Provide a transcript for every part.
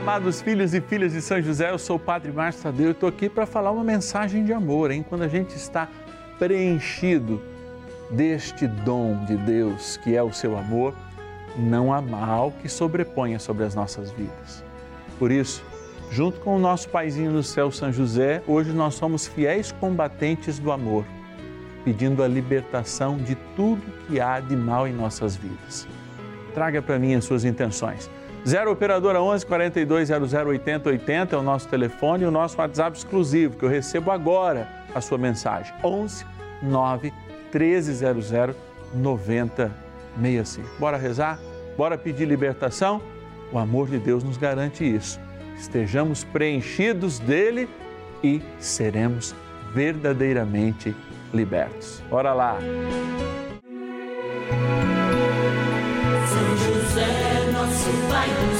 amados filhos e filhas de São José, eu sou o Padre Márcio Tadeu e estou aqui para falar uma mensagem de amor, hein? Quando a gente está preenchido deste dom de Deus, que é o seu amor, não há mal que sobreponha sobre as nossas vidas. Por isso, junto com o nosso paizinho do céu, São José, hoje nós somos fiéis combatentes do amor, pedindo a libertação de tudo que há de mal em nossas vidas. Traga para mim as suas intenções. 0 Operadora 11 42 00 80 80 é o nosso telefone e o nosso WhatsApp exclusivo, que eu recebo agora a sua mensagem. 11 9 1300 9065. Bora rezar? Bora pedir libertação? O amor de Deus nos garante isso. Estejamos preenchidos dele e seremos verdadeiramente libertos. Bora lá! Pai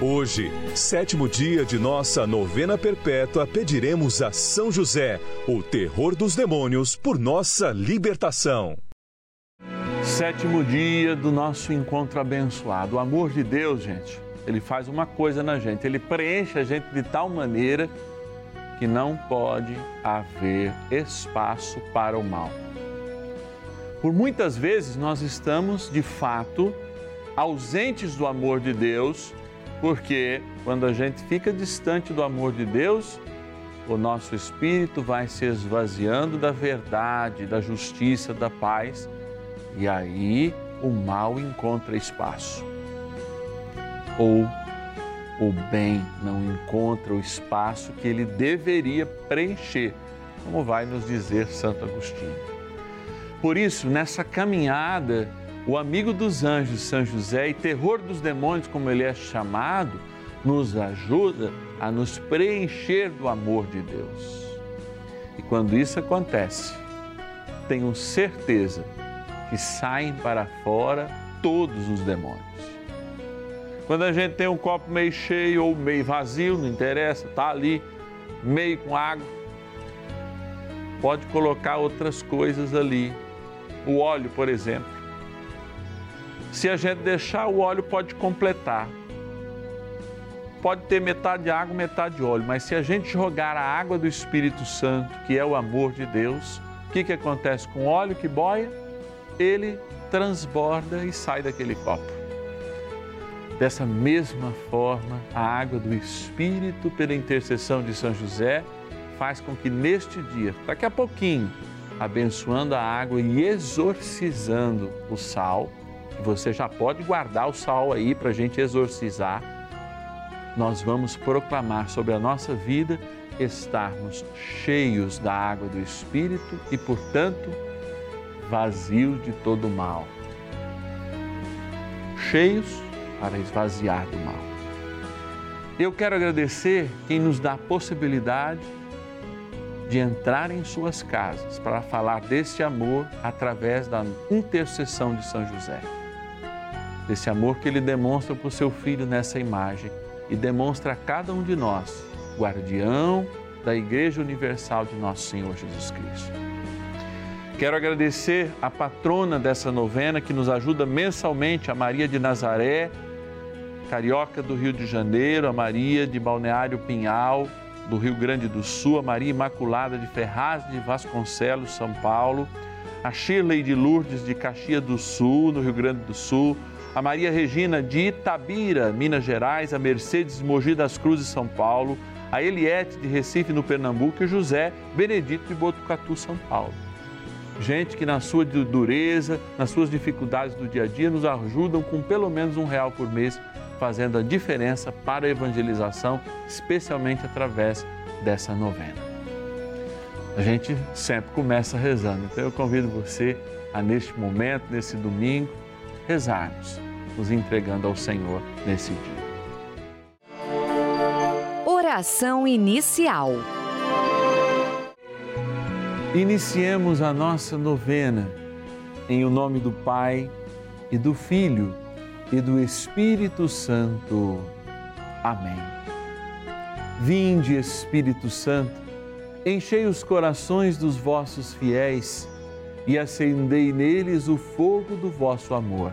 Hoje, sétimo dia de nossa novena perpétua, pediremos a São José, o terror dos demônios, por nossa libertação. Sétimo dia do nosso encontro abençoado. O amor de Deus, gente, ele faz uma coisa na gente, ele preenche a gente de tal maneira que não pode haver espaço para o mal. Por muitas vezes nós estamos, de fato, ausentes do amor de Deus, porque quando a gente fica distante do amor de Deus, o nosso espírito vai se esvaziando da verdade, da justiça, da paz, e aí o mal encontra espaço. Ou o bem não encontra o espaço que ele deveria preencher, como vai nos dizer Santo Agostinho. Por isso, nessa caminhada, o amigo dos anjos, São José, e terror dos demônios, como ele é chamado, nos ajuda a nos preencher do amor de Deus. E quando isso acontece, tenho certeza que saem para fora todos os demônios. Quando a gente tem um copo meio cheio ou meio vazio, não interessa, tá ali, meio com água, pode colocar outras coisas ali. O óleo, por exemplo. Se a gente deixar, o óleo pode completar. Pode ter metade água, metade óleo, mas se a gente jogar a água do Espírito Santo, que é o amor de Deus, o que, que acontece com o óleo que boia? Ele transborda e sai daquele copo. Dessa mesma forma, a água do Espírito, pela intercessão de São José, faz com que neste dia, daqui a pouquinho, abençoando a água e exorcizando o sal, você já pode guardar o sal aí para a gente exorcizar. Nós vamos proclamar sobre a nossa vida estarmos cheios da água do Espírito e, portanto, vazios de todo mal. Cheios para esvaziar do mal. Eu quero agradecer quem nos dá a possibilidade de entrar em suas casas para falar desse amor através da intercessão de São José. Desse amor que ele demonstra por seu filho nessa imagem e demonstra a cada um de nós, guardião da Igreja Universal de Nosso Senhor Jesus Cristo. Quero agradecer a patrona dessa novena que nos ajuda mensalmente, a Maria de Nazaré, carioca do Rio de Janeiro, a Maria de Balneário Pinhal, do Rio Grande do Sul, a Maria Imaculada de Ferraz de Vasconcelos, São Paulo, a Shirley de Lourdes de Caxias do Sul, no Rio Grande do Sul, a Maria Regina de Itabira, Minas Gerais, a Mercedes Mogi das Cruzes, São Paulo, a Eliette de Recife, no Pernambuco e o José Benedito de Botucatu, São Paulo. Gente que na sua dureza, nas suas dificuldades do dia a dia, nos ajudam com pelo menos um real por mês fazendo a diferença para a evangelização, especialmente através dessa novena. A gente sempre começa rezando, então eu convido você a, neste momento, nesse domingo, rezarmos, nos entregando ao Senhor nesse dia. Oração inicial. Iniciemos a nossa novena em o nome do Pai e do Filho e do Espírito Santo. Amém. Vinde, Espírito Santo, enchei os corações dos vossos fiéis e acendei neles o fogo do vosso amor.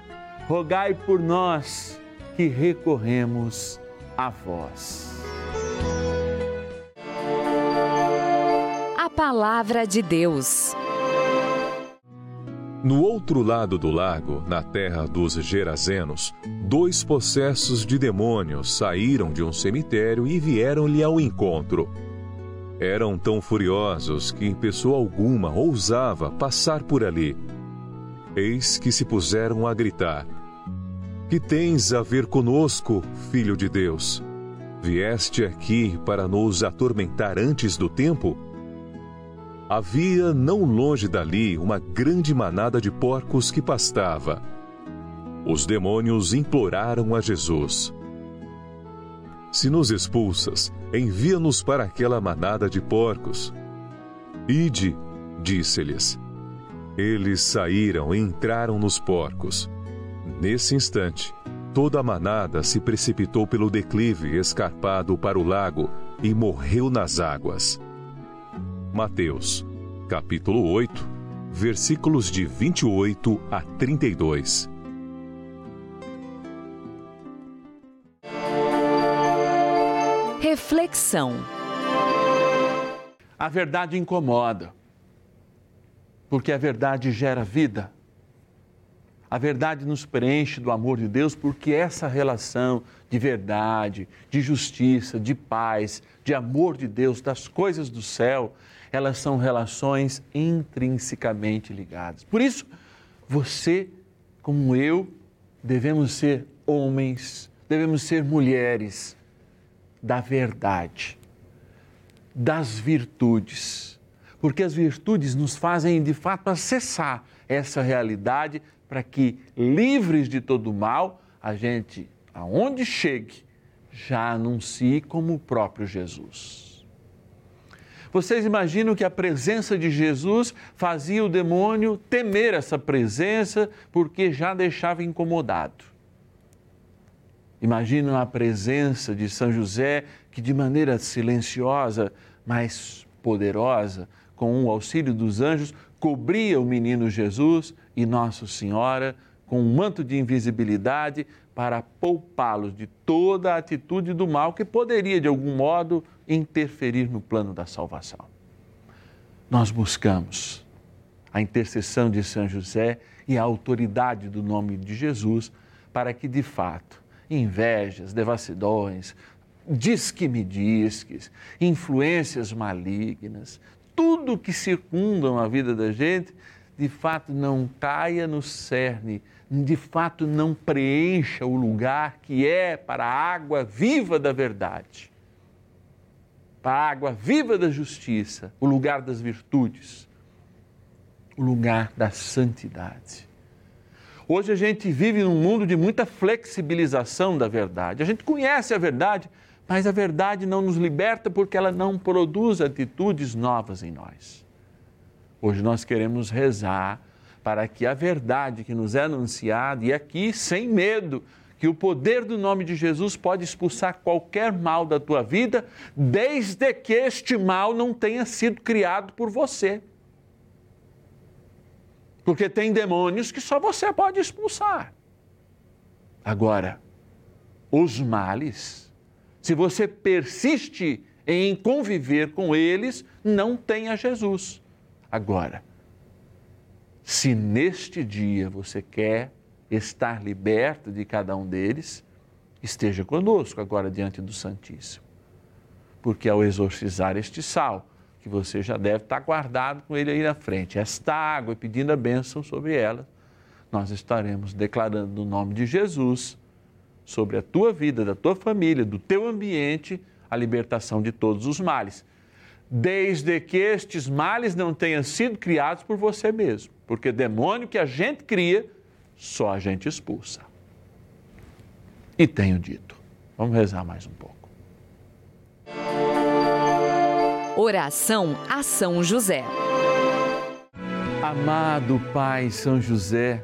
rogai por nós que recorremos a vós. A Palavra de Deus. No outro lado do lago, na terra dos Gerazenos, dois possessos de demônios saíram de um cemitério e vieram-lhe ao encontro. Eram tão furiosos que pessoa alguma ousava passar por ali. Eis que se puseram a gritar: Que tens a ver conosco, filho de Deus? Vieste aqui para nos atormentar antes do tempo? havia não longe dali uma grande manada de porcos que pastava. Os demônios imploraram a Jesus: Se nos expulsas, envia-nos para aquela manada de porcos. Ide, disse-lhes. Eles saíram e entraram nos porcos. Nesse instante, toda a manada se precipitou pelo declive escarpado para o lago e morreu nas águas. Mateus, capítulo 8, versículos de 28 a 32. Reflexão. A verdade incomoda. porque a verdade gera vida. A verdade nos preenche do amor de Deus, porque essa relação de verdade, de justiça, de paz, de amor de Deus, das coisas do céu, elas são relações intrinsecamente ligadas. Por isso, você, como eu, devemos ser homens, devemos ser mulheres da verdade, das virtudes, porque as virtudes nos fazem de fato acessar essa realidade para que, livres de todo mal, a gente, aonde chegue, já anuncie como o próprio Jesus. Vocês imaginam que a presença de Jesus fazia o demônio temer essa presença porque já deixava incomodado. Imaginam a presença de São José que, de maneira silenciosa, mas poderosa, com o auxílio dos anjos, cobria o menino Jesus e Nossa Senhora com um manto de invisibilidade para poupá-los de toda a atitude do mal que poderia, de algum modo, interferir no plano da salvação. Nós buscamos a intercessão de São José e a autoridade do nome de Jesus para que, de fato, invejas, devassidões, diz-que-me disques, influências malignas, tudo que circundam a vida da gente, de fato não caia no cerne, de fato não preencha o lugar que é para a água viva da verdade, para a água viva da justiça, o lugar das virtudes, o lugar da santidade. Hoje a gente vive num mundo de muita flexibilização da verdade. A gente conhece a verdade, mas a verdade não nos liberta porque ela não produz atitudes novas em nós. Hoje nós queremos rezar para que a verdade que nos é anunciada, e aqui sem medo, que o poder do nome de Jesus pode expulsar qualquer mal da tua vida, desde que este mal não tenha sido criado por você. Porque tem demônios que só você pode expulsar. Agora, os males, se você persiste em conviver com eles, não tenha Jesus. Agora, se neste dia você quer estar liberto de cada um deles, esteja conosco agora diante do Santíssimo. Porque ao exorcizar este sal, que você já deve estar guardado com ele aí na frente, esta água pedindo a bênção sobre ela, nós estaremos declarando no nome de Jesus sobre a tua vida, da tua família, do teu ambiente, a libertação de todos os males. Desde que estes males não tenham sido criados por você mesmo, porque demônio que a gente cria, só a gente expulsa. E tenho dito. Vamos rezar mais um pouco. Oração a São José. Amado Pai São José,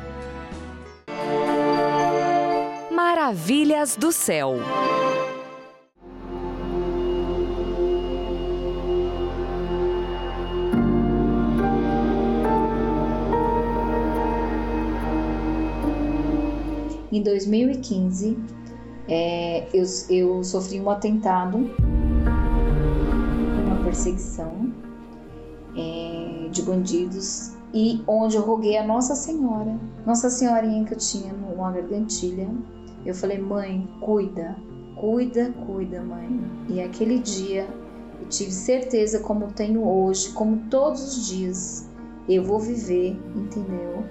Maravilhas do céu. Em 2015, é, eu, eu sofri um atentado, uma perseguição é, de bandidos e onde eu roguei a Nossa Senhora, Nossa Senhorinha que eu tinha numa gargantilha. Eu falei, mãe, cuida, cuida, cuida, mãe. E aquele dia eu tive certeza, como tenho hoje, como todos os dias, eu vou viver, entendeu?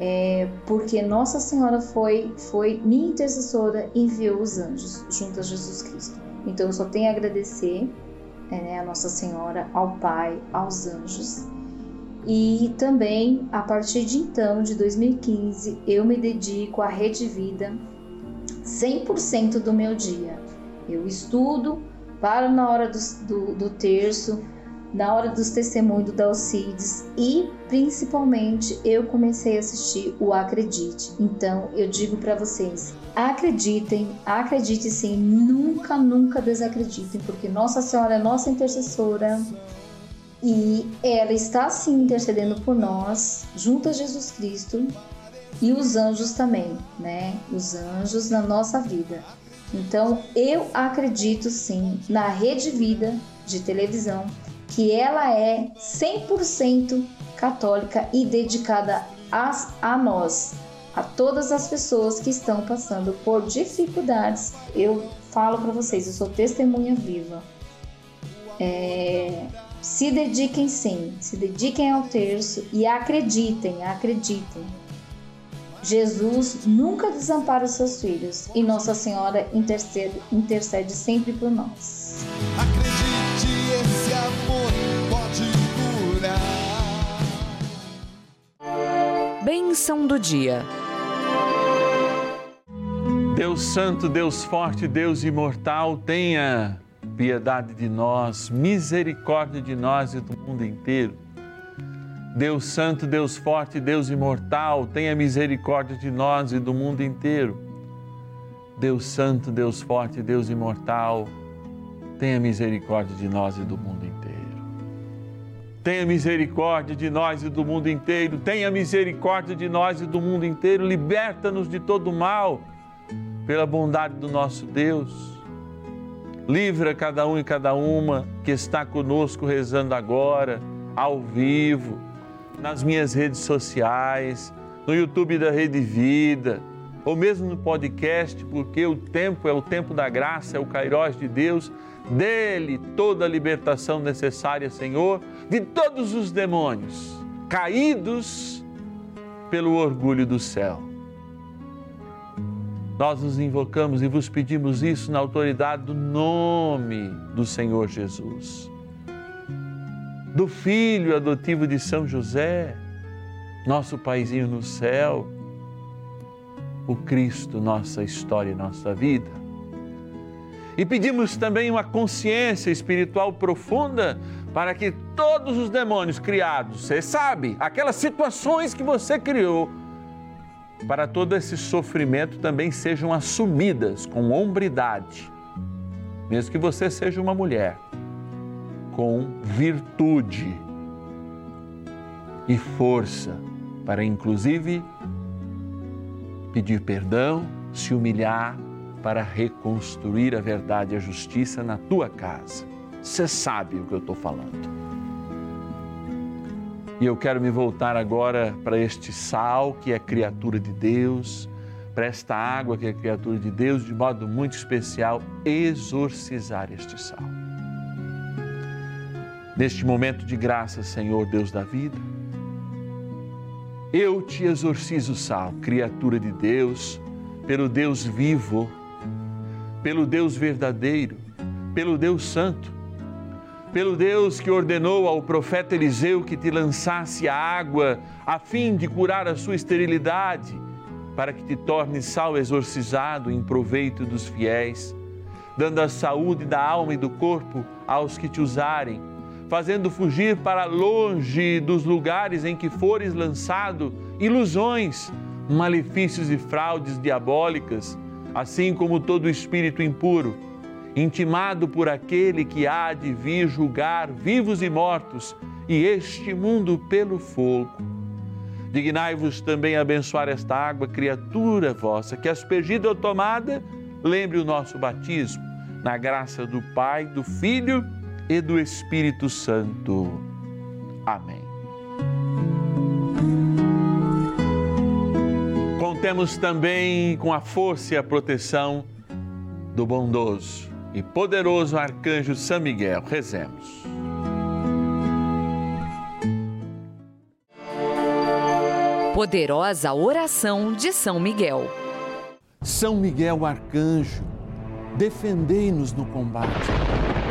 É, porque Nossa Senhora foi, foi minha intercessora e enviou os anjos junto a Jesus Cristo. Então eu só tenho a agradecer é, né, a Nossa Senhora, ao Pai, aos anjos. E também, a partir de então, de 2015, eu me dedico à Rede Vida 100% do meu dia. Eu estudo, paro na hora do, do, do terço, na hora dos testemunhos do Dalcides e principalmente eu comecei a assistir o Acredite. Então eu digo para vocês, acreditem, acreditem sim, nunca, nunca desacreditem, porque Nossa Senhora é nossa intercessora e ela está sim intercedendo por nós, junto a Jesus Cristo e os anjos também, né? Os anjos na nossa vida. Então eu acredito sim na Rede Vida de televisão que ela é 100% católica e dedicada a, a nós, a todas as pessoas que estão passando por dificuldades. Eu falo para vocês, eu sou testemunha viva. É, se dediquem sim, se dediquem ao terço e acreditem, acreditem. Jesus nunca desampara os seus filhos e Nossa Senhora intercede, intercede sempre por nós. Acredite, esse amor pode curar. Bênção do dia. Deus Santo, Deus Forte, Deus Imortal, tenha piedade de nós, misericórdia de nós e do mundo inteiro. Deus Santo, Deus Forte, Deus Imortal, tenha misericórdia de nós e do mundo inteiro. Deus Santo, Deus Forte, Deus Imortal, tenha misericórdia de nós e do mundo inteiro. Tenha misericórdia de nós e do mundo inteiro. Tenha misericórdia de nós e do mundo inteiro. Liberta-nos de todo mal, pela bondade do nosso Deus. Livra cada um e cada uma que está conosco rezando agora, ao vivo, nas minhas redes sociais, no YouTube da Rede Vida, ou mesmo no podcast, porque o tempo é o tempo da graça, é o Cairós de Deus. Dele toda a libertação necessária, Senhor, de todos os demônios caídos pelo orgulho do céu. Nós nos invocamos e vos pedimos isso na autoridade do nome do Senhor Jesus, do Filho adotivo de São José, nosso paizinho no céu, o Cristo, nossa história e nossa vida. E pedimos também uma consciência espiritual profunda para que todos os demônios criados, você sabe, aquelas situações que você criou, para todo esse sofrimento também sejam assumidas com hombridade, mesmo que você seja uma mulher, com virtude e força, para inclusive pedir perdão, se humilhar para reconstruir a verdade e a justiça na tua casa. Você sabe o que eu estou falando. E eu quero me voltar agora para este sal que é criatura de Deus, para esta água que é criatura de Deus, de modo muito especial, exorcizar este sal. Neste momento de graça, Senhor Deus da vida, eu te exorcizo, sal, criatura de Deus, pelo Deus vivo, pelo Deus verdadeiro, pelo Deus santo pelo Deus que ordenou ao profeta Eliseu que te lançasse a água a fim de curar a sua esterilidade para que te torne sal exorcizado em proveito dos fiéis, dando a saúde da alma e do corpo aos que te usarem, fazendo fugir para longe dos lugares em que fores lançado ilusões, malefícios e fraudes diabólicas, assim como todo espírito impuro, intimado por aquele que há de vir julgar vivos e mortos e este mundo pelo fogo. Dignai-vos também abençoar esta água, criatura vossa, que aspergida ou tomada, lembre o nosso batismo, na graça do Pai, do Filho e do Espírito Santo. Amém. Contemos também com a força e a proteção do bondoso e poderoso arcanjo São Miguel. Rezemos. Poderosa oração de São Miguel. São Miguel Arcanjo, defendei-nos no combate.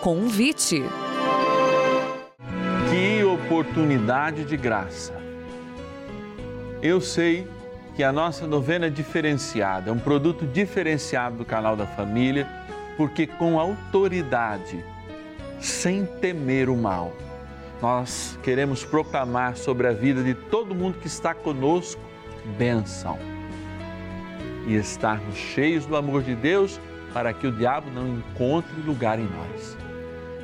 Convite. Que oportunidade de graça. Eu sei que a nossa novena é diferenciada, é um produto diferenciado do canal da família, porque com autoridade sem temer o mal. Nós queremos proclamar sobre a vida de todo mundo que está conosco bênção e estarmos cheios do amor de Deus para que o diabo não encontre lugar em nós.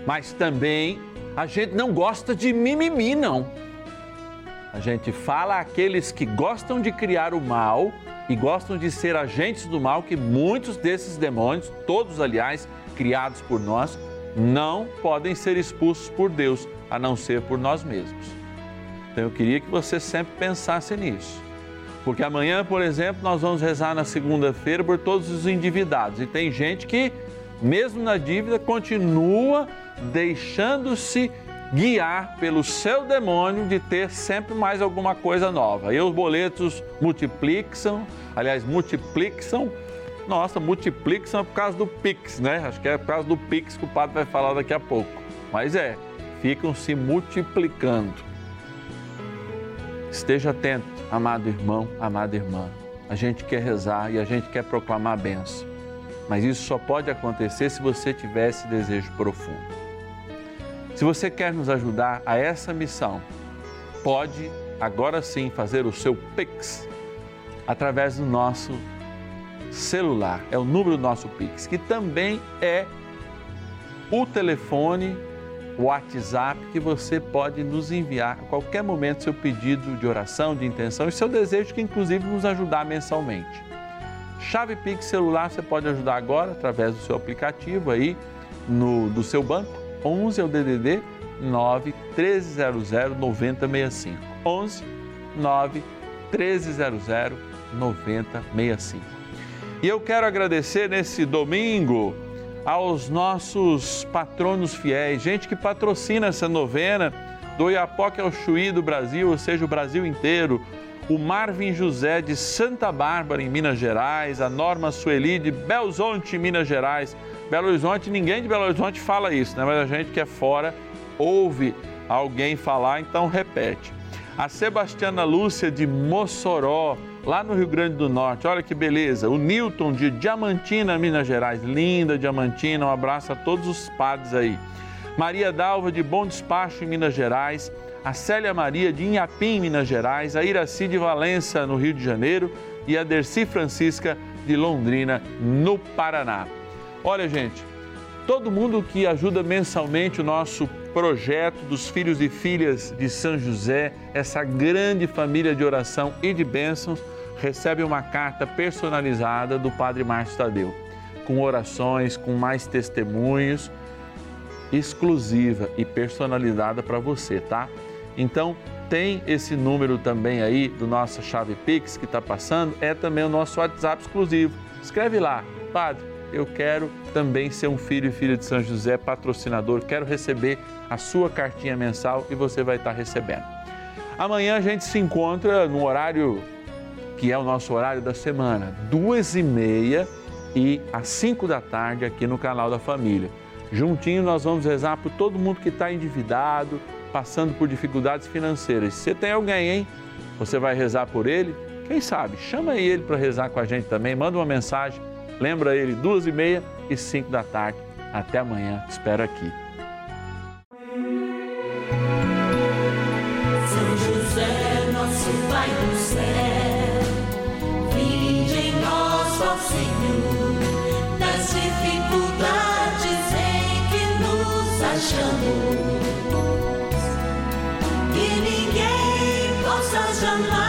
Mas também a gente não gosta de mimimi, não. A gente fala àqueles que gostam de criar o mal e gostam de ser agentes do mal, que muitos desses demônios, todos aliás, criados por nós, não podem ser expulsos por Deus, a não ser por nós mesmos. Então eu queria que você sempre pensasse nisso. Porque amanhã, por exemplo, nós vamos rezar na segunda-feira por todos os endividados. E tem gente que, mesmo na dívida, continua deixando-se guiar pelo seu demônio de ter sempre mais alguma coisa nova. E os boletos multiplicam, aliás, multiplicam nossa, multiplica por causa do Pix, né? Acho que é por causa do Pix que o padre vai falar daqui a pouco. Mas é, ficam se multiplicando. Esteja atento, amado irmão, amada irmã. A gente quer rezar e a gente quer proclamar a benção. Mas isso só pode acontecer se você tiver esse desejo profundo. Se você quer nos ajudar a essa missão, pode agora sim fazer o seu Pix através do nosso celular, é o número do nosso Pix, que também é o telefone, o WhatsApp que você pode nos enviar a qualquer momento seu pedido de oração, de intenção e seu desejo que inclusive nos ajudar mensalmente. Chave Pix celular você pode ajudar agora através do seu aplicativo aí no do seu banco. 11 é o DDD 9 1300 9065 11 9 1300 9065 e eu quero agradecer nesse domingo aos nossos patronos fiéis, gente que patrocina essa novena. Do Iapoque ao Chuí do Brasil, ou seja, o Brasil inteiro. O Marvin José de Santa Bárbara, em Minas Gerais, a Norma Sueli de Belzonte, Minas Gerais. Belo Horizonte, ninguém de Belo Horizonte fala isso, né? mas a gente que é fora ouve alguém falar, então repete. A Sebastiana Lúcia de Mossoró, lá no Rio Grande do Norte. Olha que beleza. O Newton de Diamantina, Minas Gerais. Linda Diamantina. Um abraço a todos os padres aí. Maria Dalva de Bom Despacho, em Minas Gerais. A Célia Maria de Inhapim, Minas Gerais. A Iraci de Valença, no Rio de Janeiro. E a Dercy Francisca de Londrina, no Paraná. Olha, gente, todo mundo que ajuda mensalmente o nosso projeto dos filhos e filhas de São José, essa grande família de oração e de bênçãos, recebe uma carta personalizada do Padre Márcio Tadeu, com orações, com mais testemunhos, exclusiva e personalizada para você, tá? Então, tem esse número também aí do nossa chave Pix que está passando, é também o nosso WhatsApp exclusivo. Escreve lá, Padre, eu quero também ser um filho e filha de São José, patrocinador, quero receber a sua cartinha mensal e você vai estar recebendo. Amanhã a gente se encontra no horário que é o nosso horário da semana, duas e meia e às cinco da tarde aqui no canal da Família. Juntinho nós vamos rezar por todo mundo que está endividado, passando por dificuldades financeiras. Se você tem alguém, hein? Você vai rezar por ele? Quem sabe? Chama ele para rezar com a gente também, manda uma mensagem, lembra ele duas e meia e cinco da tarde. Até amanhã, espero aqui. São José, nosso Pai do céu, nós, Senhor, das dificuldades em que nos achamos, que ninguém possa jamais